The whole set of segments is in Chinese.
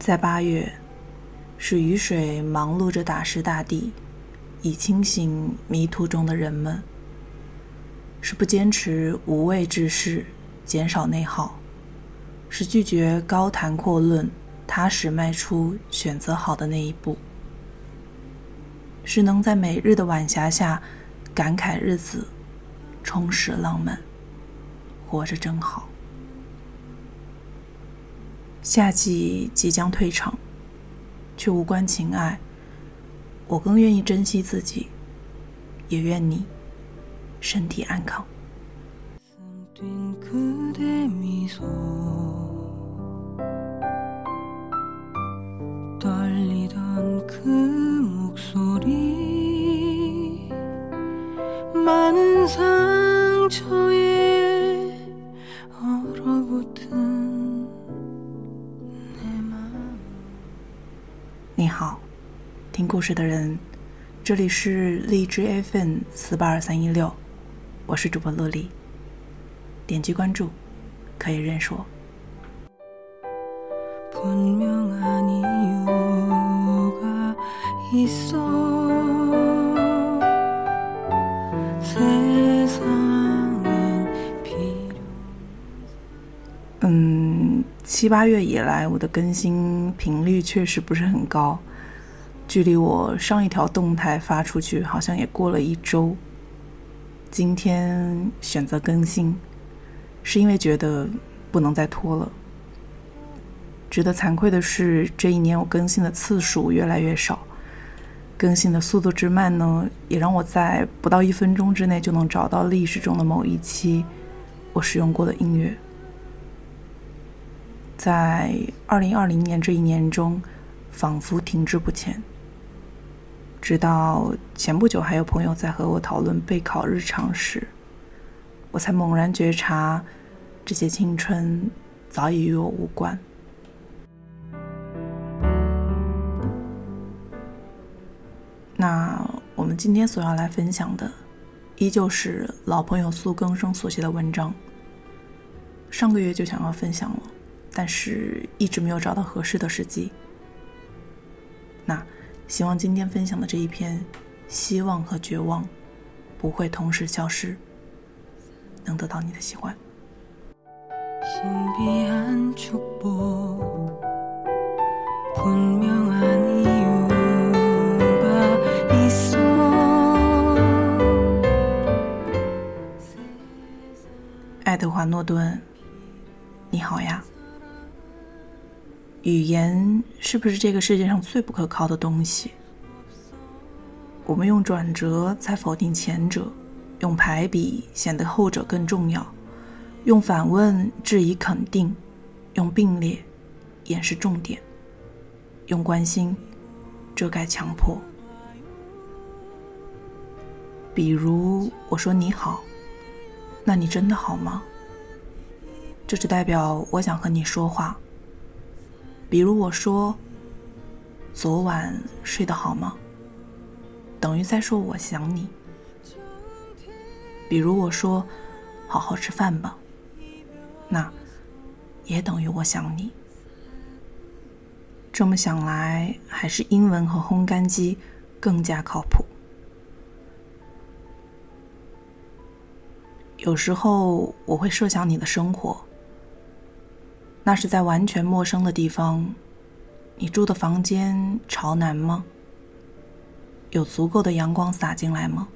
在八月，是雨水忙碌着打湿大地，以清醒迷途中的人们；是不坚持无谓之事，减少内耗；是拒绝高谈阔论，踏实迈出选择好的那一步；是能在每日的晚霞下感慨日子充实浪漫，活着真好。夏季即将退场，却无关情爱。我更愿意珍惜自己，也愿你身体安康。好，听故事的人，这里是荔枝 FM 四八二三一六，我是主播洛丽。点击关注，可以认识我。嗯七八月以来，我的更新频率确实不是很高，距离我上一条动态发出去，好像也过了一周。今天选择更新，是因为觉得不能再拖了。值得惭愧的是，这一年我更新的次数越来越少，更新的速度之慢呢，也让我在不到一分钟之内就能找到历史中的某一期我使用过的音乐。在二零二零年这一年中，仿佛停滞不前。直到前不久，还有朋友在和我讨论备考日常时，我才猛然觉察，这些青春早已与我无关。那我们今天所要来分享的，依旧是老朋友苏更生所写的文章。上个月就想要分享了。但是一直没有找到合适的时机。那希望今天分享的这一篇希望和绝望不会同时消失，能得到你的喜欢。爱德华·诺顿，你好呀。语言是不是这个世界上最不可靠的东西？我们用转折在否定前者，用排比显得后者更重要，用反问质疑肯定，用并列掩饰重点，用关心遮盖强迫。比如我说你好，那你真的好吗？这只代表我想和你说话。比如我说：“昨晚睡得好吗？”等于在说我想你。比如我说：“好好吃饭吧。”那也等于我想你。这么想来，还是英文和烘干机更加靠谱。有时候我会设想你的生活。那是在完全陌生的地方，你住的房间朝南吗？有足够的阳光洒进来吗？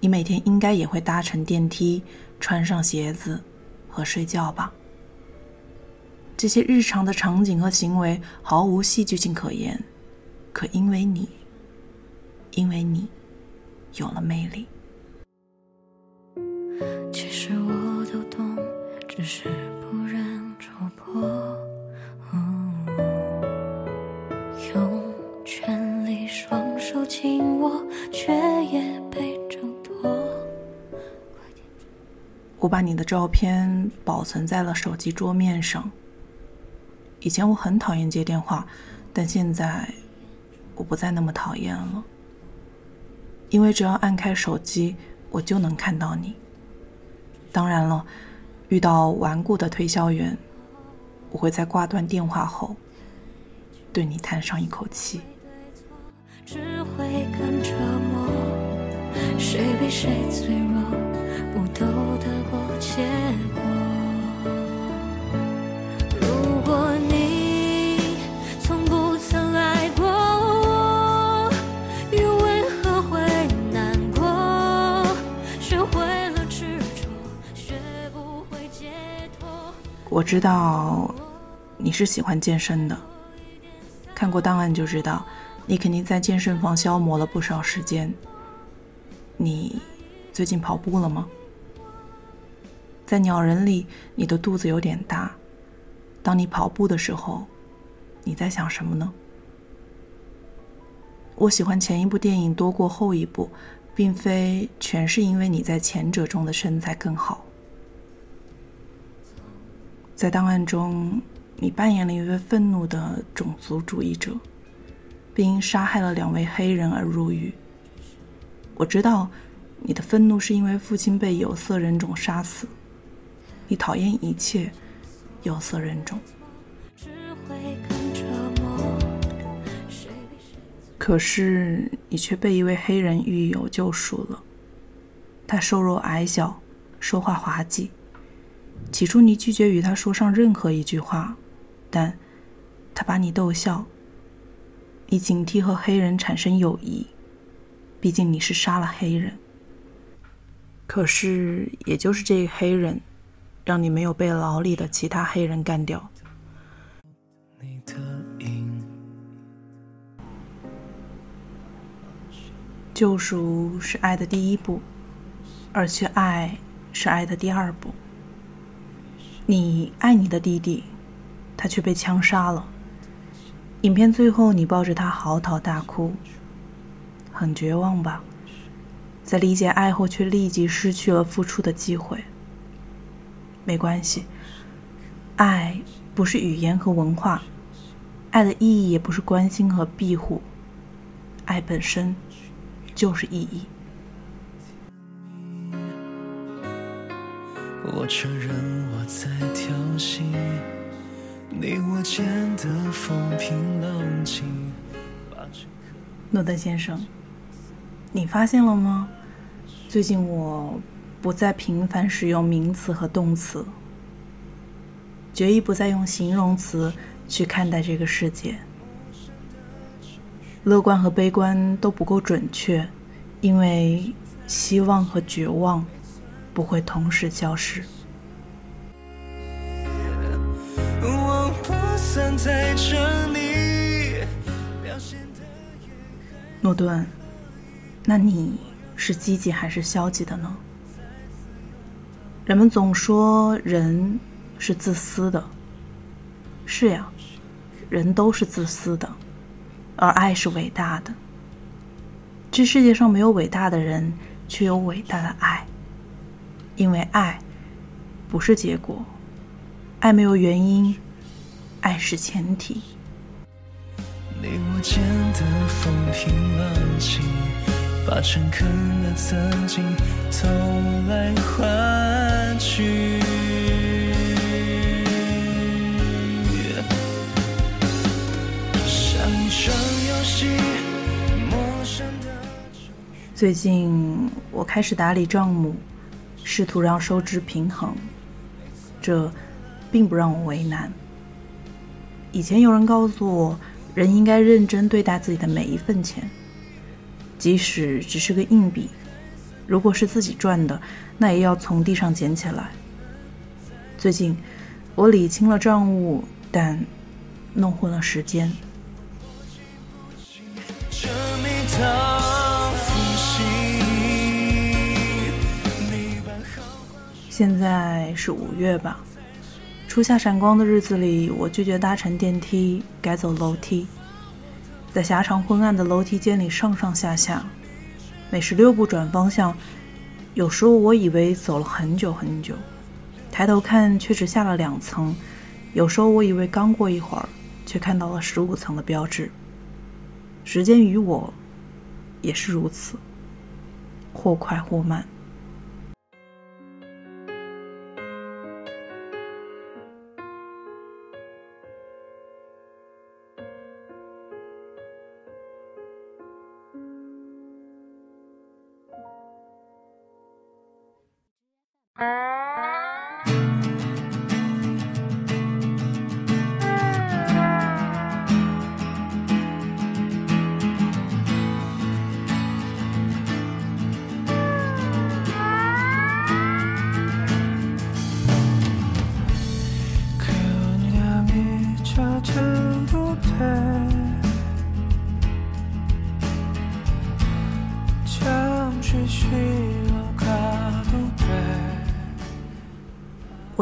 你每天应该也会搭乘电梯，穿上鞋子和睡觉吧？这些日常的场景和行为毫无戏剧性可言，可因为你，因为你，有了魅力。其实我都懂，只是。我把你的照片保存在了手机桌面上。以前我很讨厌接电话，但现在我不再那么讨厌了，因为只要按开手机，我就能看到你。当然了，遇到顽固的推销员，我会在挂断电话后，对你叹上一口气。只会更折磨，谁比谁脆弱，知道你是喜欢健身的，看过档案就知道。你肯定在健身房消磨了不少时间。你最近跑步了吗？在鸟人里，你的肚子有点大。当你跑步的时候，你在想什么呢？我喜欢前一部电影多过后一部，并非全是因为你在前者中的身材更好。在档案中，你扮演了一位愤怒的种族主义者。并因杀害了两位黑人而入狱。我知道，你的愤怒是因为父亲被有色人种杀死。你讨厌一切有色人种。可是你却被一位黑人狱友救赎了。他瘦弱矮小，说话滑稽。起初你拒绝与他说上任何一句话，但他把你逗笑。你警惕和黑人产生友谊，毕竟你是杀了黑人。可是，也就是这个黑人，让你没有被牢里的其他黑人干掉。救赎是爱的第一步，而去爱是爱的第二步。你爱你的弟弟，他却被枪杀了。影片最后，你抱着他嚎啕大哭，很绝望吧？在理解爱后，却立即失去了付出的机会。没关系，爱不是语言和文化，爱的意义也不是关心和庇护，爱本身就是意义。我承认我在挑衅。你我间的风平浪静。诺登先生，你发现了吗？最近我不再频繁使用名词和动词，决意不再用形容词去看待这个世界。乐观和悲观都不够准确，因为希望和绝望不会同时消失。诺顿，那你是积极还是消极的呢？人们总说人是自私的，是呀，人都是自私的，而爱是伟大的。这世界上没有伟大的人，却有伟大的爱，因为爱不是结果，爱没有原因。爱是前提。你我间的风平浪静，把诚恳的曾经偷来换取。像一场游戏，陌生的。最近我开始打理账目，试图让收支平衡，这并不让我为难。以前有人告诉我，人应该认真对待自己的每一份钱，即使只是个硬币，如果是自己赚的，那也要从地上捡起来。最近我理清了账务，但弄混了时间。现在是五月吧。初夏闪光的日子里，我拒绝搭乘电梯，改走楼梯，在狭长昏暗的楼梯间里上上下下，每十六步转方向。有时候我以为走了很久很久，抬头看却只下了两层；有时候我以为刚过一会儿，却看到了十五层的标志。时间与我也是如此，或快或慢。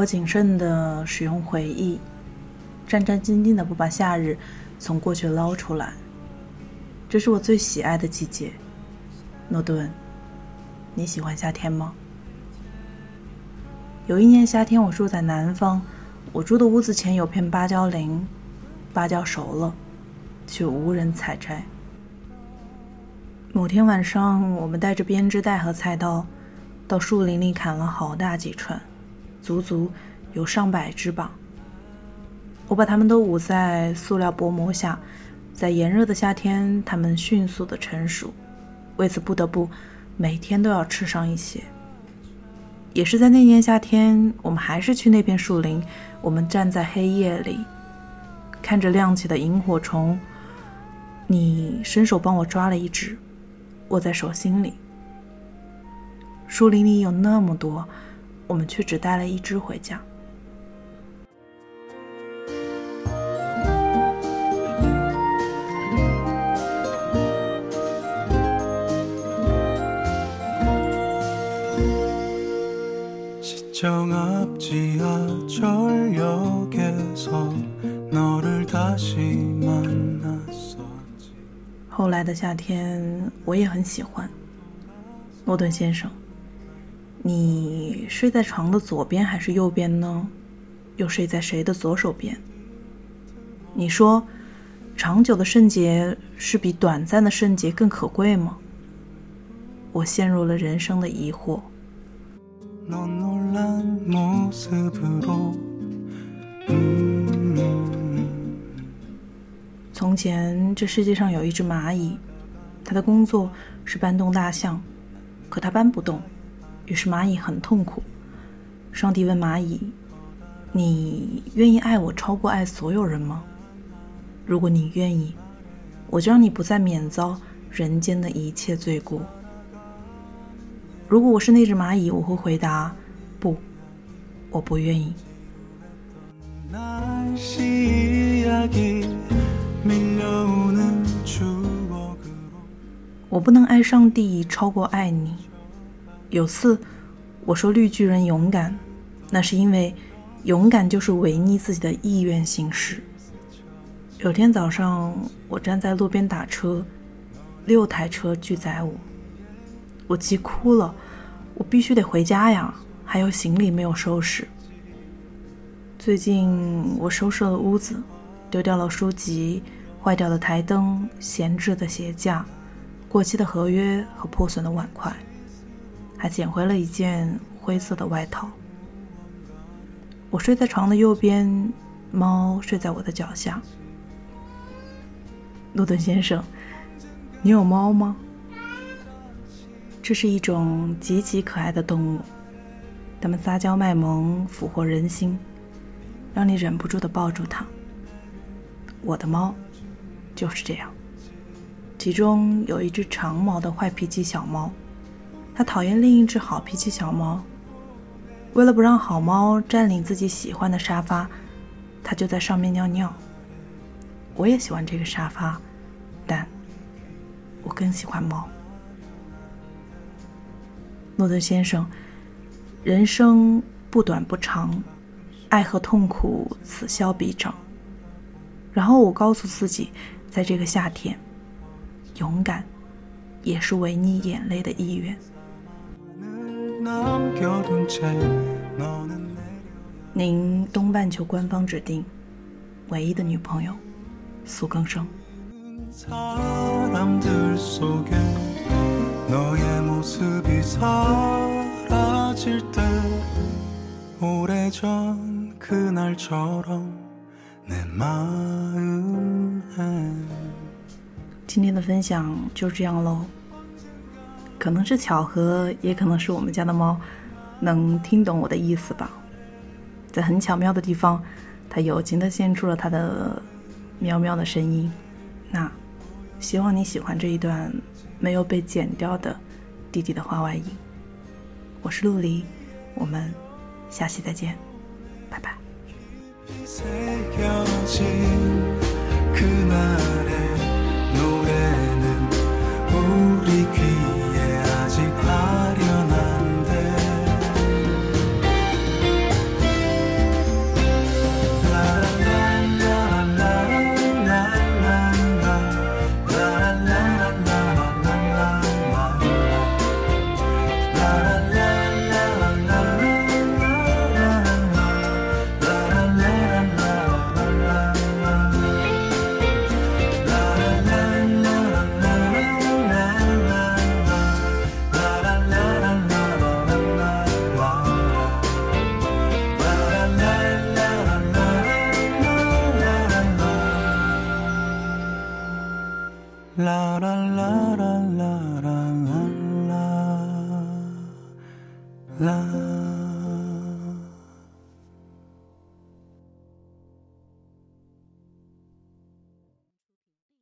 谨慎的使用回忆，战战兢兢的不把夏日从过去捞出来。这是我最喜爱的季节，诺顿，你喜欢夏天吗？有一年夏天，我住在南方，我住的屋子前有片芭蕉林，芭蕉熟了，却无人采摘。某天晚上，我们带着编织袋和菜刀，到树林里砍了好大几串。足足有上百只吧。我把它们都捂在塑料薄膜下，在炎热的夏天，它们迅速的成熟，为此不得不每天都要吃上一些。也是在那年夏天，我们还是去那片树林，我们站在黑夜里，看着亮起的萤火虫。你伸手帮我抓了一只，握在手心里。树林里有那么多。我们却只带了一只回家。后来的夏天，我也很喜欢，诺顿先生。你睡在床的左边还是右边呢？又睡在谁的左手边？你说，长久的圣洁是比短暂的圣洁更可贵吗？我陷入了人生的疑惑。从前，这世界上有一只蚂蚁，它的工作是搬动大象，可它搬不动。于是蚂蚁很痛苦。上帝问蚂蚁：“你愿意爱我超过爱所有人吗？如果你愿意，我就让你不再免遭人间的一切罪过。”如果我是那只蚂蚁，我会回答：“不，我不愿意。”我不能爱上帝超过爱你。有次，我说绿巨人勇敢，那是因为勇敢就是违逆自己的意愿行事。有天早上，我站在路边打车，六台车拒载我，我急哭了。我必须得回家呀，还有行李没有收拾。最近我收拾了屋子，丢掉了书籍、坏掉的台灯、闲置的鞋架、过期的合约和破损的碗筷。还捡回了一件灰色的外套。我睡在床的右边，猫睡在我的脚下。诺顿先生，你有猫吗？这是一种极其可爱的动物，它们撒娇卖萌，俘获人心，让你忍不住的抱住它。我的猫就是这样，其中有一只长毛的坏脾气小猫。他讨厌另一只好脾气小猫。为了不让好猫占领自己喜欢的沙发，他就在上面尿尿。我也喜欢这个沙发，但我更喜欢猫。诺顿先生，人生不短不长，爱和痛苦此消彼长。然后我告诉自己，在这个夏天，勇敢也是违逆眼泪的意愿。您东半球官方指定唯一的女朋友苏更生。今天的分享就这样喽。可能是巧合，也可能是我们家的猫能听懂我的意思吧？在很巧妙的地方，它友情的献出了它的喵喵的声音。那希望你喜欢这一段没有被剪掉的弟弟的话外音。我是陆离，我们下期再见，拜拜。